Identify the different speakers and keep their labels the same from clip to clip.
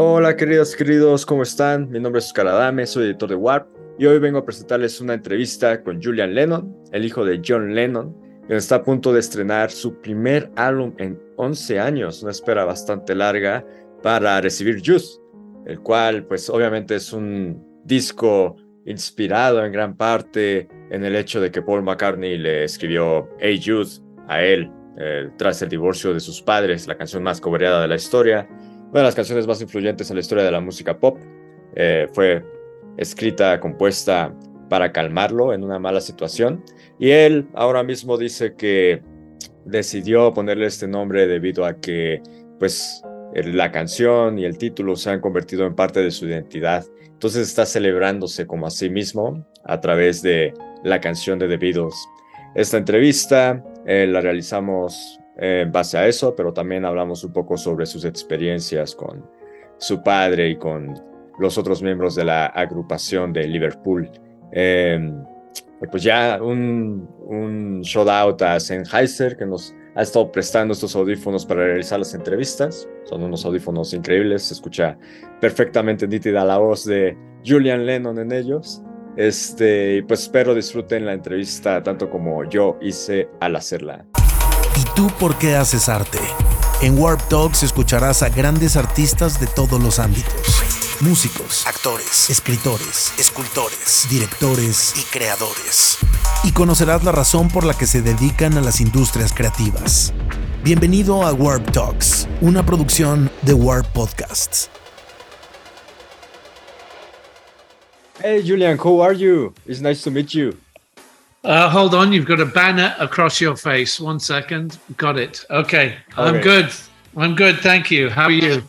Speaker 1: Hola queridos, queridos, ¿cómo están? Mi nombre es Oscar Adame, soy editor de Warp y hoy vengo a presentarles una entrevista con Julian Lennon, el hijo de John Lennon, que está a punto de estrenar su primer álbum en 11 años, una espera bastante larga para recibir Juice, el cual pues obviamente es un disco inspirado en gran parte en el hecho de que Paul McCartney le escribió Hey Jude a él eh, tras el divorcio de sus padres, la canción más cobreada de la historia, una de las canciones más influyentes en la historia de la música pop. Eh, fue escrita, compuesta para calmarlo en una mala situación. Y él ahora mismo dice que decidió ponerle este nombre debido a que pues la canción y el título se han convertido en parte de su identidad. Entonces está celebrándose como a sí mismo a través de la canción de The Beatles. Esta entrevista eh, la realizamos en base a eso, pero también hablamos un poco sobre sus experiencias con su padre y con los otros miembros de la agrupación de Liverpool. Em, pues ya un, un shout out a Sennheiser que nos ha estado prestando estos audífonos para realizar las entrevistas. Son unos audífonos increíbles, se escucha perfectamente nítida la voz de Julian Lennon en ellos. Este, pues espero disfruten la entrevista tanto como yo hice al hacerla.
Speaker 2: ¿Y tú por qué haces arte? En Warp Talks escucharás a grandes artistas de todos los ámbitos. Músicos, actores, escritores, escultores, directores y creadores. Y conocerás la razón por la que se dedican a las industrias creativas. Bienvenido a Warp Talks, una producción de Warp Podcasts.
Speaker 1: Hey Julian, how are you? It's nice to meet you.
Speaker 3: Uh, hold on, you've got a banner across your face. One second. Got it. Okay. I'm
Speaker 1: Okay.
Speaker 3: good. I'm good. Thank you. How are you?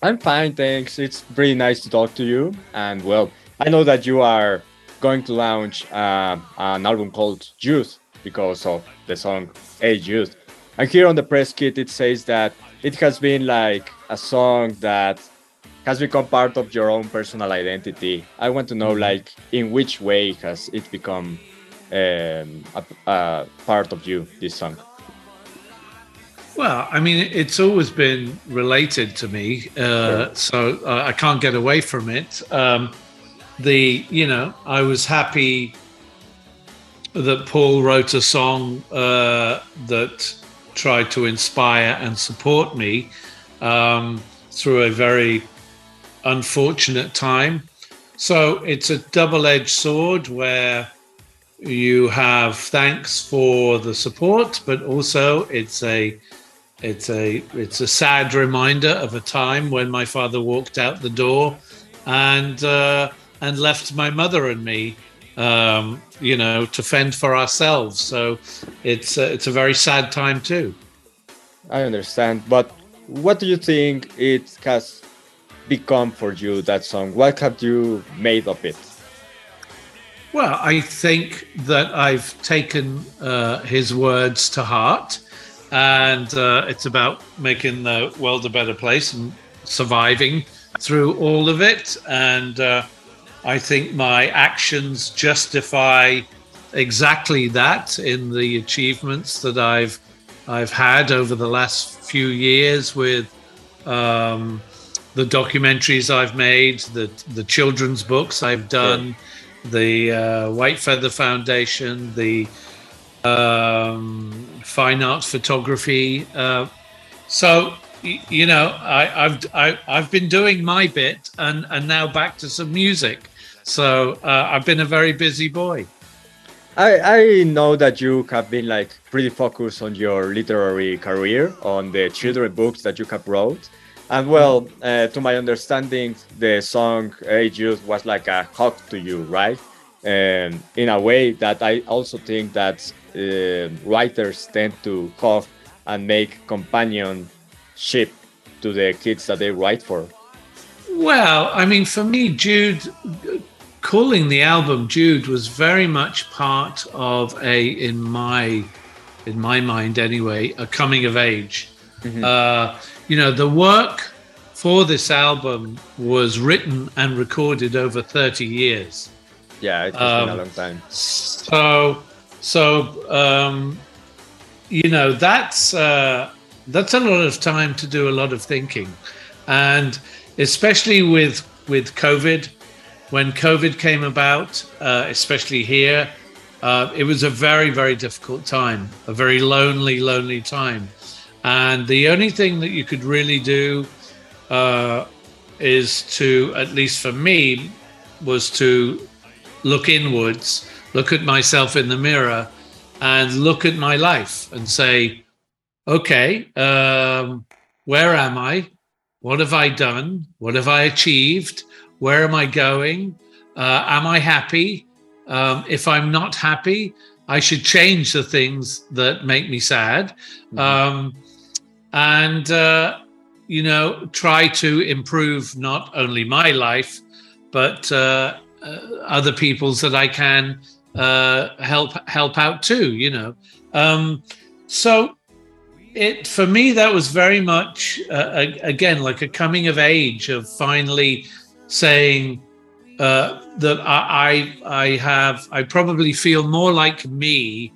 Speaker 1: I'm fine, thanks. It's pretty nice to talk to you. And well, I know that you are going to launch uh, an album called Jude because of the song Hey Jude. And here on the press kit, it says that it has been like a song that has become part of your own personal identity. I want to know, like, in which way has it become um, a, a part of you, this song?
Speaker 3: Well, I mean, it's always been related to me, uh, so uh, I can't get away from it. Um, the, you know, I was happy that Paul wrote a song uh, that tried to inspire and support me um, through a very unfortunate time. So it's a double edged sword where you have thanks for the support, but also it's a it's a it's a sad reminder of a time when my father walked out the door and uh, and left my mother and me um, you know to fend for ourselves so it's uh, it's a very sad time too
Speaker 1: I understand, but what do you think it has become for you, that song? What have you made of it?
Speaker 3: Well i think that i've taken uh, his words to heart and uh, it's about making the world a better place and surviving through all of it. And uh, I think my actions justify exactly that in the achievements that I've I've had over the last few years with um, the documentaries I've made, the the children's books I've done, the uh, White Feather Foundation, the um, fine Arts photography. Uh, so you know, I, I've I, I've been doing my bit, and and now back to some music. So uh, I've been a very busy boy.
Speaker 1: I, I know that you have been like pretty focused on your literary career, on the children books that you have wrote. And well, uh, to my understanding, the song Hey Jude was like a hug to you, right? And in a way that I also think that uh, writers tend to hug and make companionship to the kids that they write for.
Speaker 3: Well, I mean, for me, Jude, calling the album Jude was very much part of a, in my, in my mind anyway, a coming of age. Uh, you know, the work for this album was written and recorded over 30 years.
Speaker 1: Yeah, it has been a
Speaker 3: Um,
Speaker 1: long time.
Speaker 3: So, so um, you know, that's uh, that's a lot of time to do a lot of thinking, and especially with with COVID, when COVID came about, uh, especially here, uh, it was a very very difficult time, a very lonely lonely time, and the only thing that you could really do uh, is to, at least for me, was to look inwards, look at myself in the mirror, and look at my life and say, okay, um, where am I? What have I done? What have I achieved? Where am I going? Uh, am I happy? Um, if I'm not happy, I should change the things that make me sad. Mm-hmm. Um, and, uh, you know, try to improve not only my life, but uh, uh other people's that I can uh, help help out too. You know, um, so it for me that was very much uh, again like a coming of age of finally saying uh, that I, I, have I probably feel more like me,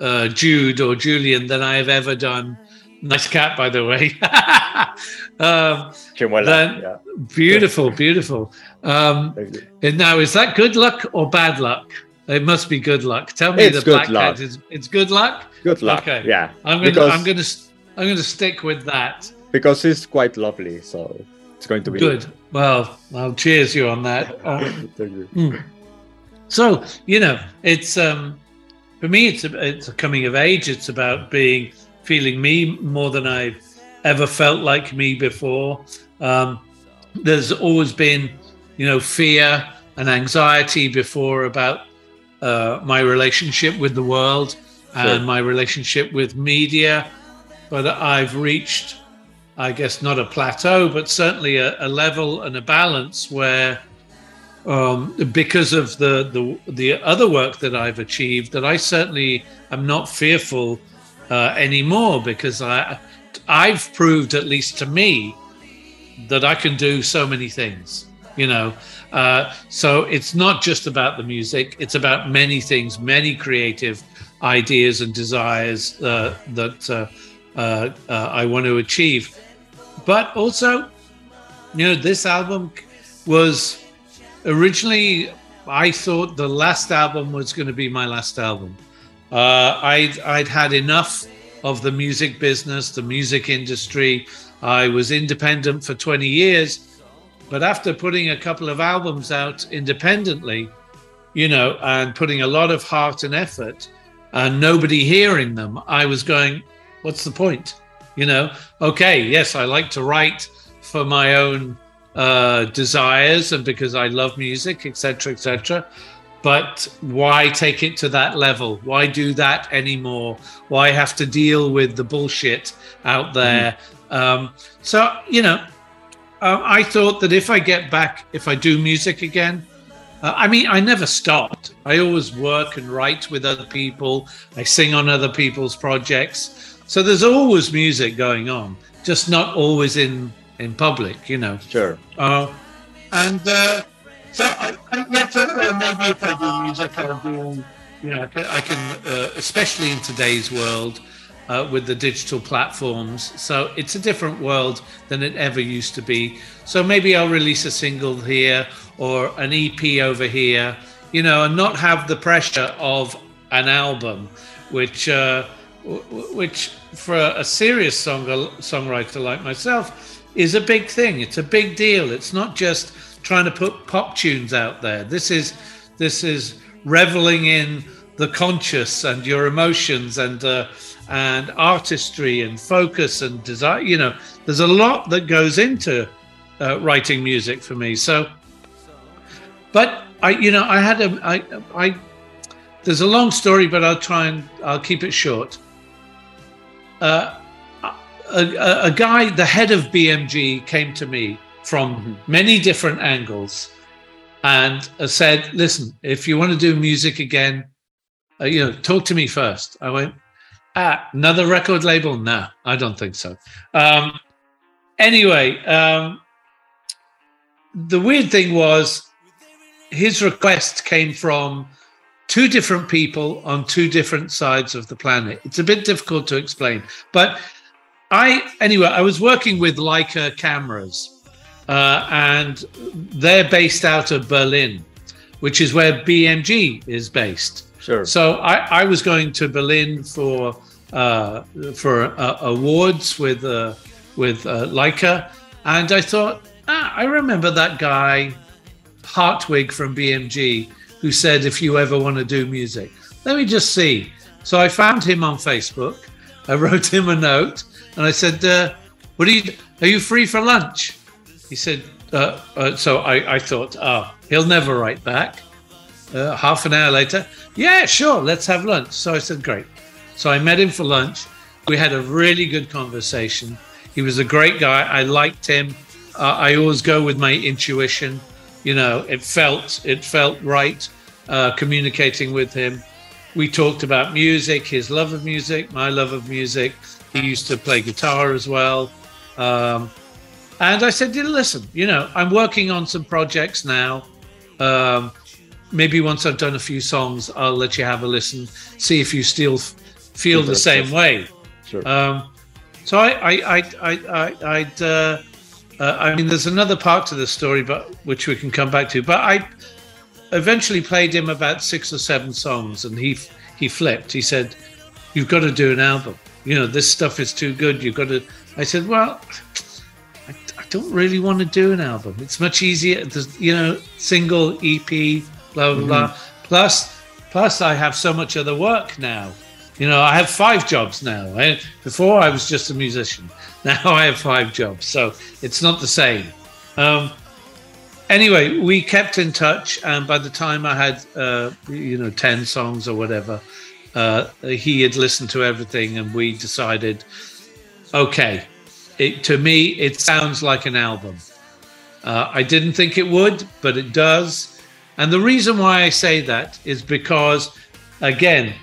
Speaker 3: Jude or Julian than I have ever done. Nice cat, by the way. um, then, yeah. Beautiful, beautiful. Um, and now, is that good luck or bad luck? It must be good luck. Tell me
Speaker 1: it's
Speaker 3: the black cat is it's good luck.
Speaker 1: Good luck. Okay. Yeah.
Speaker 3: I'm gonna because, I'm gonna I'm gonna stick with that.
Speaker 1: Because it's quite lovely, so it's going to be
Speaker 3: good. Well, I'll cheers you on that. Uh, Thank you. Mm. So you know, it's um, for me, it's a, it's a coming of age. It's about being feeling me more than I've ever felt like me before. Um, there's always been, you know, fear and anxiety before about uh, my relationship with the world and my relationship with media. But I've reached, I guess, not a plateau, but certainly a, a level and a balance where, um, because of the, the the other work that I've achieved, that I certainly am not fearful uh, anymore because I I've proved, at least to me, that I can do so many things. You know, uh, so it's not just about the music, it's about many things, many creative ideas and desires uh, that uh, uh, uh, I want to achieve. But also, you know, this album was originally, I thought the last album was going to be my last album. I'd, I'd had enough of the music business, the music industry. I was independent for 20 years but after putting a couple of albums out independently, you know, and putting a lot of heart and effort, and nobody hearing them, I was going, what's the point? You know, okay, yes, I like to write for my own uh, desires and because I love music, etc., etc. But why take it to that level? Why do that anymore? Why have to deal with the bullshit out there? Mm. Um, so you know, uh, I thought that if I get back, if I do music again, uh, I mean, I never stopped. I always work and write with other people. I sing on other people's projects. So there's always music going on, just not always in in public, you know.
Speaker 1: Sure.
Speaker 3: Uh, and uh, so I, I yes, uh, maybe if I do music, I'll do. You know, I can, uh, especially in today's world, uh, with the digital platforms. So it's a different world than it ever used to be. So maybe I'll release a single here or an EP over here, you know, and not have the pressure of an album, which uh, which for a serious song songwriter like myself is a big thing. It's a big deal. It's not just trying to put pop tunes out there. This is this is reveling in the conscious and your emotions and uh, and artistry and focus and desire. You know, there's a lot that goes into uh, writing music for me. So, but I, you know, I had a, I, I, there's a long story, but I'll try and I'll keep it short. Uh, a, a, a guy, the head of BMG, came to me from mm-hmm. many different angles and said, "Listen, if you want to do music again, uh, you know, talk to me first. I went, Ah, another record label? No, I don't think so. Um, anyway, um, the weird thing was his request came from two different people on two different sides of the planet. It's a bit difficult to explain, but I anyway, I was working with Leica cameras, uh, and they're based out of Berlin, which is where BMG is based.
Speaker 1: Sure.
Speaker 3: So I, I was going to Berlin for uh, for uh, awards with uh, with uh, Leica, and I thought ah, I remember that guy Hartwig from BMG who said if you ever want to do music, let me just see. So I found him on Facebook. I wrote him a note and I said, uh, "What are you? Are you free for lunch?" He said. Uh, uh, so I, I thought, oh, he'll never write back. Uh, half an hour later, yeah, sure, let's have lunch. So I said, great. So I met him for lunch. We had a really good conversation. He was a great guy. I liked him. Uh, I always go with my intuition. You know, it felt it felt right uh, communicating with him. We talked about music, his love of music, my love of music. He used to play guitar as well. Um, and I said, listen, you know, I'm working on some projects now. Um, maybe once I've done a few songs, I'll let you have a listen, see if you still feel the same way.
Speaker 1: Sure.
Speaker 3: Um, so I, I, I, I, I would uh, uh, I mean, there's another part to the story, but which we can come back to. But I eventually played him about six or seven songs, and he he flipped. He said, "You've got to do an album. You know, this stuff is too good. You've got to." I said, "Well." Don't really want to do an album. It's much easier, you know, single EP, blah blah mm-hmm. blah. Plus, plus, I have so much other work now. You know, I have five jobs now. I, before I was just a musician. Now I have five jobs, so it's not the same. Um, anyway, we kept in touch, and by the time I had, uh, you know, ten songs or whatever, uh, he had listened to everything, and we decided, okay, it, to me, it sounds like an album. Uh, I didn't think it would, but it does. And the reason why I say that is because, again,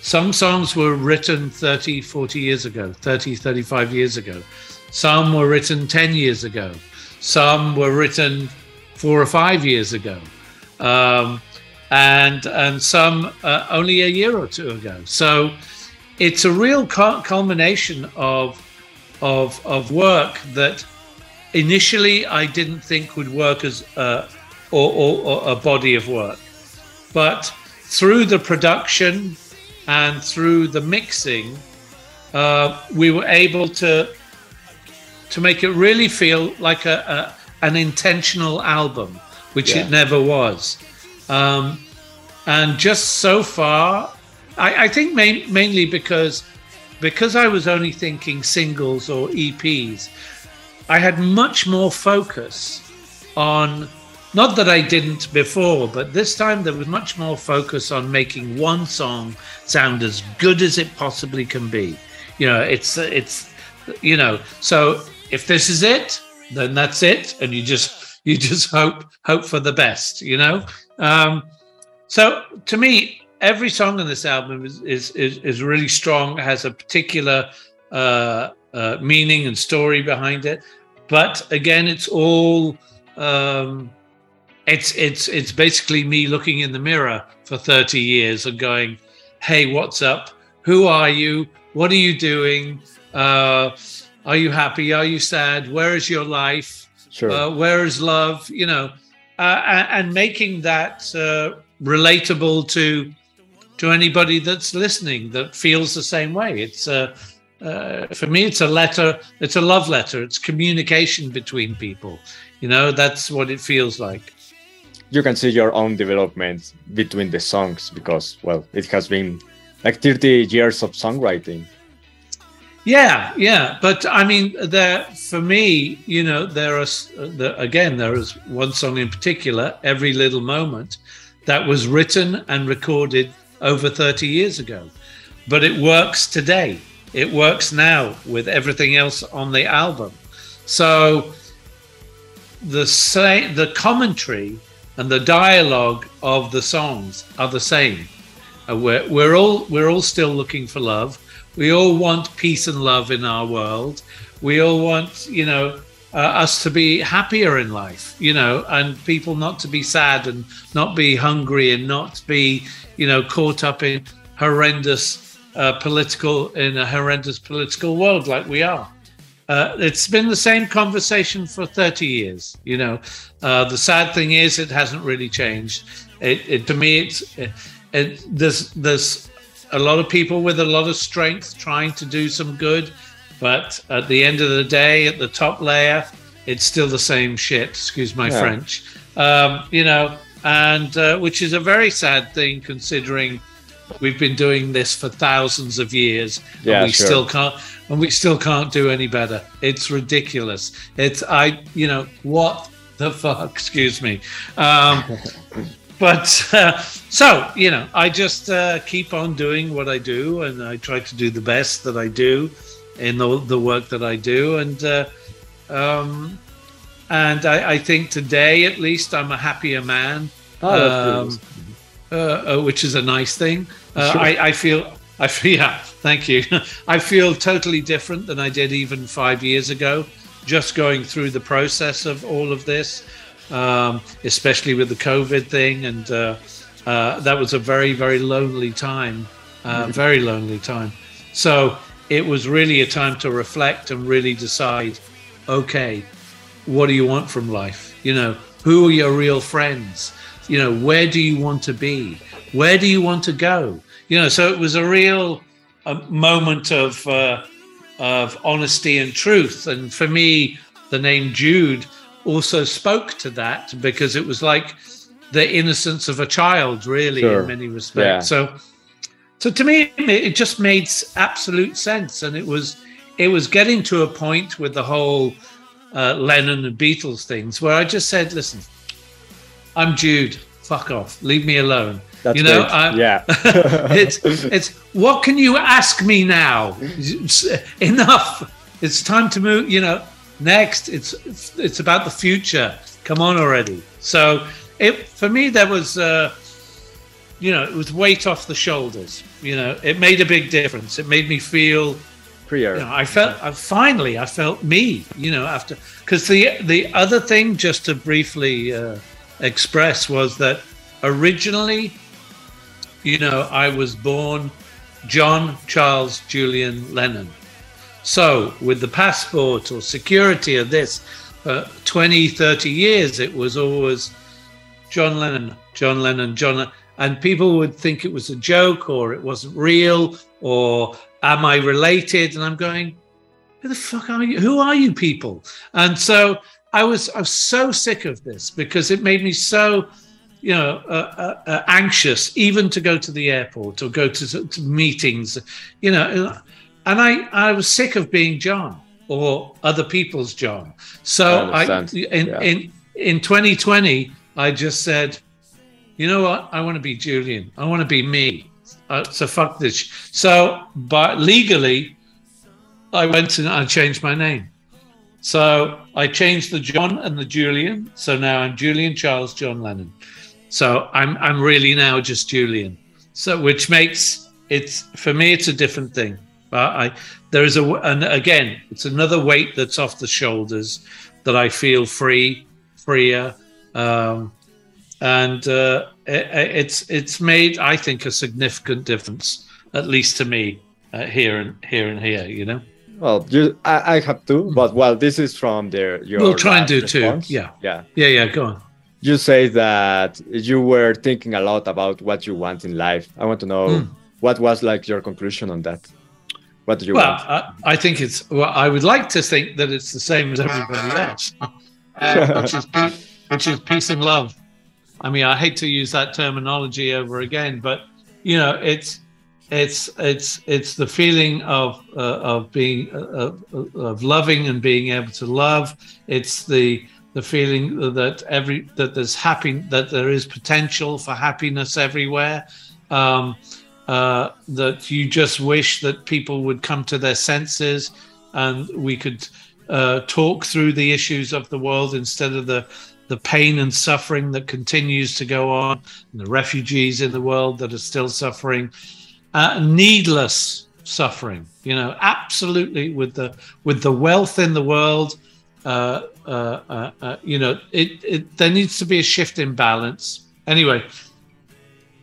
Speaker 3: some songs were written 30, 40 years ago, 30, 35 years ago. Some were written 10 years ago. Some were written four or five years ago. Um, and, and some uh, only a year or two ago. So it's a real culmination of, of, of work that initially I didn't think would work as uh, or, or, or a body of work. But through the production, and through the mixing, uh, we were able to to make it really feel like a, a an intentional album, which yeah. it never was. Um, and just so far, I, I think main, mainly because because I was only thinking singles or EPs, I had much more focus on not that I didn't before, but this time there was much more focus on making one song sound as good as it possibly can be. You know, it's it's you know, so if this is it, then that's it, and you just you just hope hope for the best. You know, um, so to me, every song on this album is is is, is really strong, has a particular uh, uh, meaning and story behind it. But again, it's all um, it's it's it's basically me looking in the mirror for 30 years and going hey what's up? Who are you? What are you doing? Uh, are you happy? Are you sad? Where is your life?
Speaker 1: Sure.
Speaker 3: uh, where is love? You know uh, and making that uh, relatable to to anybody that's listening that feels the same way. It's uh, uh, for me it's a letter it's a love letter. It's communication between people. You know that's what it feels like.
Speaker 1: You can see your own development between the songs because well it has been like 30 years of songwriting.
Speaker 3: Yeah yeah. But i mean there for me you know there are the, again there is one song in particular every little moment that was written and recorded over 30 years ago but it works today it works now with everything else on the album so the the commentary and the dialogue of the songs are the same. Uh, we're, we're all we're all still looking for love. We all want peace and love in our world. We all want, you know, uh, us to be happier in life, you know, and people not to be sad and not be hungry and not be, you know, caught up in horrendous uh, political in a horrendous political world like we are. Uh, it's been the same conversation for 30 years. You know, uh, the sad thing is it hasn't really changed. It, it to me, it's it, it, there's there's a lot of people with a lot of strength trying to do some good, but at the end of the day, at the top layer, it's still the same shit. Excuse my yeah. French. Um, you know, and uh, which is a very sad thing considering we've been doing this for thousands of years
Speaker 1: yeah,
Speaker 3: and we
Speaker 1: sure.
Speaker 3: still can't and we still can't do any better it's ridiculous it's i you know what the fuck excuse me um, but uh, so you know i just uh, keep on doing what i do and i try to do the best that i do in the, the work that i do and uh, um, and I, I, think today at least i'm a happier man
Speaker 1: oh, um,
Speaker 3: uh, uh, which is a nice thing uh, sure. I, I, feel, I feel, yeah, thank you. I feel totally different than I did even five years ago, just going through the process of all of this, um, especially with the COVID thing. And uh, uh, that was a very, very lonely time, uh, mm-hmm. very lonely time. So it was really a time to reflect and really decide okay, what do you want from life? You know, who are your real friends? You know, where do you want to be? where do you want to go? You know, so it was a real a moment of uh, of honesty and truth. And for me, the name Jude also spoke to that because it was like the innocence of a child, really, sure. in many respects. Yeah. So, so to me, it just made absolute sense, and it was it was getting to a point with the whole uh, Lennon and Beatles things where I just said, "Listen, I'm Jude. Fuck off. Leave me alone."
Speaker 1: That's
Speaker 3: you know,
Speaker 1: I, yeah.
Speaker 3: it's it's what can you ask me now? enough. It's time to move. You know, next. It's it's, it's about the future. Come on already. So it for me there was. Uh, you know, it was weight off the shoulders. You know, it made a big difference. It made me feel. You know, I felt I finally I felt me. You know, after because the the other thing, just to briefly uh, express, was that originally you know, I was born John Charles Julian Lennon. So, with the passport or security of this, uh, 20, 30 years, it was always John Lennon, John Lennon, John Lennon. And people would think it was a joke or it wasn't real or am I related? And I'm going, who the fuck are you? Who are you people? And so I was, I was so sick of this because it made me so you know, uh, uh, uh, anxious even to go to the airport or go to, to, meetings, you know. And I, I was sick of being John or other people's John. So I, I in, yeah. in in 2020, I just said, you know what? I want to be Julian. I want to be me. Uh, so fuck this. So, but legally, I went and I changed my name. So I changed the John and the Julian. So now I'm Julian Charles John Lennon. So I'm I'm really now just Julian. So which makes it's for me it's a different thing. But I there is a and again it's another weight that's off the shoulders that I feel free, freer, um, and uh, it, it's it's made I think a significant difference at least to me uh, here and here and here. You know.
Speaker 1: Well, you, I, I have two, but well, this is from their your.
Speaker 3: We'll try and do response. two. Yeah.
Speaker 1: Yeah.
Speaker 3: Yeah. Yeah. Go on
Speaker 1: you say that you were thinking a lot about what you want in life. I want to know mm. what was like your conclusion on that. What do you
Speaker 3: well,
Speaker 1: want?
Speaker 3: I, I think it's. Well, I would like to think that it's the same as everybody else, uh, which, is, which is peace and love. I mean, I hate to use that terminology over again, but you know, it's it's it's it's the feeling of uh, of being uh, of loving and being able to love. It's the the feeling that every that there's happy that there is potential for happiness everywhere um, uh, that you just wish that people would come to their senses and we could uh, talk through the issues of the world instead of the the pain and suffering that continues to go on and the refugees in the world that are still suffering uh, needless suffering you know absolutely with the with the wealth in the world uh, uh, uh, uh, you know, it, it there needs to be a shift in balance. Anyway,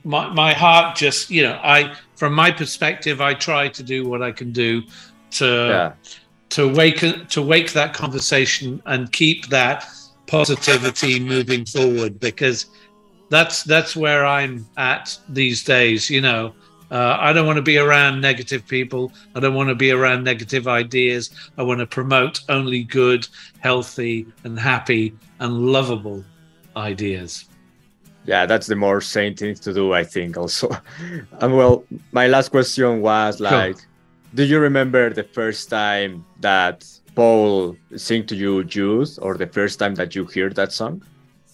Speaker 3: my my heart just, you know, I from my perspective, I try to do what I can do to
Speaker 1: Yeah.
Speaker 3: to wake to wake that conversation and keep that positivity moving forward because that's that's where I'm at these days. You know, uh, I don't want to be around negative people. I don't want to be around negative ideas. I want to promote only good, healthy, and happy and lovable ideas.
Speaker 1: Yeah, that's the more sane thing to do, I think, also. and well, my last question was like, do you remember the first time that Paul sing to you Jews or the first time that you hear that song?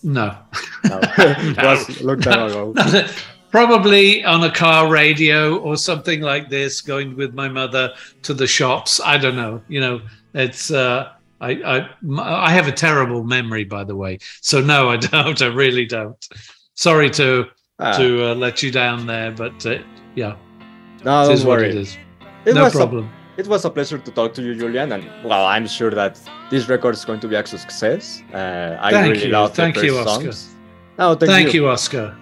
Speaker 3: No.
Speaker 1: No. was a long time ago.
Speaker 3: Probably on a car radio or something like this, going with my mother to the shops. I don't know. You know, it's. Uh, I, I I have a terrible memory, by the way. So no, I don't. I really don't. Sorry to
Speaker 1: Ah,
Speaker 3: to uh, let you down there, but uh, yeah,
Speaker 1: no,
Speaker 3: it
Speaker 1: don't
Speaker 3: what it is.
Speaker 1: It
Speaker 3: no
Speaker 1: was a-
Speaker 3: problem.
Speaker 1: It was a pleasure to talk to you, Julian, and well, I'm sure that this record is going to be a success. Uh, I
Speaker 3: Thank
Speaker 1: really
Speaker 3: you.
Speaker 1: love
Speaker 3: Thank
Speaker 1: the
Speaker 3: you, Oscar.
Speaker 1: songs. No, thank,
Speaker 3: Thank
Speaker 1: you.
Speaker 3: you, Oscar.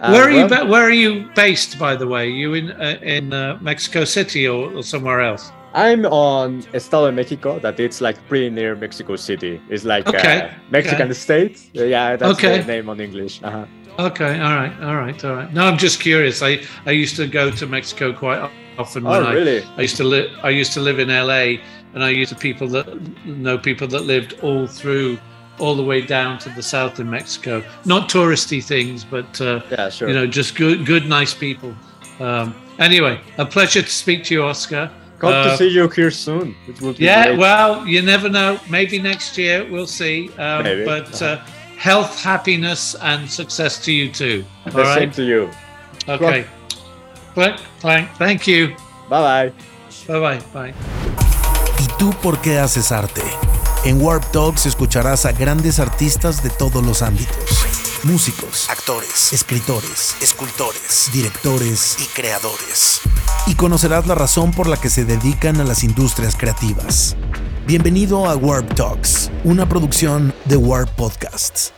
Speaker 1: Uh,
Speaker 3: where are you? Ba- where are you based, by the way? You in uh, in uh, Mexico City or, or somewhere else?
Speaker 1: I'm on Estado de Mexico, that it's like pretty near Mexico City. It's like
Speaker 3: Okay,
Speaker 1: uh, Mexican
Speaker 3: okay.
Speaker 1: state. Yeah, that's
Speaker 3: Okay.
Speaker 1: the name on English. Uh-huh.
Speaker 3: Okay, all right, all right, all right. No, I'm just curious. I I used to go to Mexico quite often when
Speaker 1: Oh,
Speaker 3: I
Speaker 1: really?
Speaker 3: I used to live I used to live in LA and I used to people that know people that lived all through all the way down to the south in Mexico. Not touristy things, but uh,
Speaker 1: Yeah, sure.
Speaker 3: you know, just good good nice people. Um, anyway, a pleasure to speak to you, Oscar.
Speaker 1: Hope
Speaker 3: Uh,
Speaker 1: to see you here soon. It would be
Speaker 3: yeah,
Speaker 1: great.
Speaker 3: well, you never know. Maybe next year we'll see. Um,
Speaker 1: Maybe.
Speaker 3: But uh, health, happiness, and success to you too.
Speaker 1: the
Speaker 3: All
Speaker 1: same to you.
Speaker 3: Okay. Clank, clank. Thank you.
Speaker 1: Bye bye.
Speaker 3: Bye bye. Bye.
Speaker 2: ¿Y tú por qué haces arte? En Warp Talks escucharás a grandes artistas de todos los ámbitos. Músicos, actores, escritores, escultores, directores y creadores. Y conocerás la razón por la que se dedican a las industrias creativas. Bienvenido a Warp Talks, una producción de Warp Podcasts.